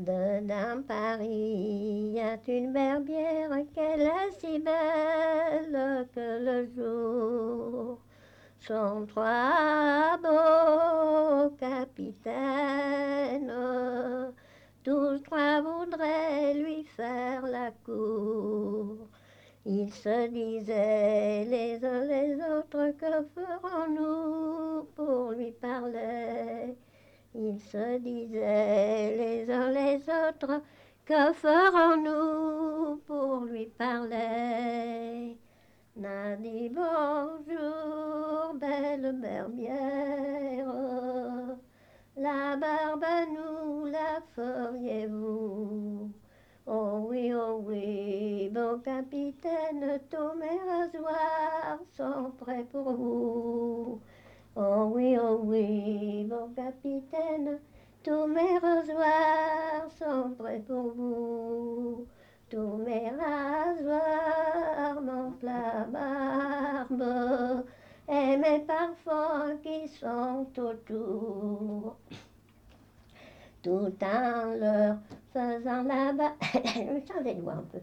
Dedans Paris, y a une berbière qu'elle est si belle que le jour. Sont trois beaux capitaines, tous trois voudraient lui faire la cour. Ils se disaient les uns les autres que ferons-nous pour lui. Ils se disaient les uns les autres que ferons-nous pour lui parler? N'a dit bonjour, belle berbière, la barbe nous la feriez-vous? Oh oui, oh oui, bon capitaine, tous mes rasoirs sont prêts pour vous. Oh oui, oh oui, capitaine, tous mes rasoirs sont prêts pour vous. Tous mes rasoirs, mon barbe et mes parfums qui sont autour tout en leur faisant la barbe. Je doigts un peu.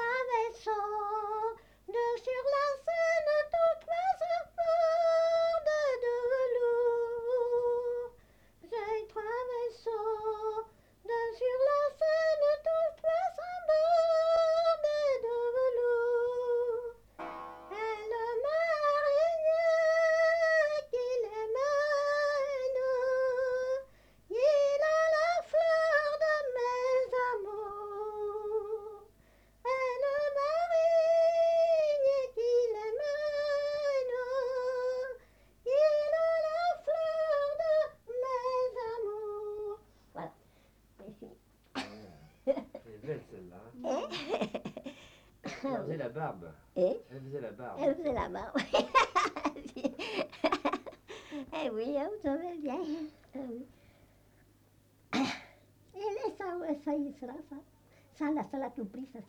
J'ai trois vaisseaux de sur la Elle faisait la barbe. Et Elle faisait la barbe. elle faisait la barbe. eh oui, hein, vous savez bien. Ah oui. Et ça, ça y sera, ça. Ça, là, ça l'a tout pris, ça.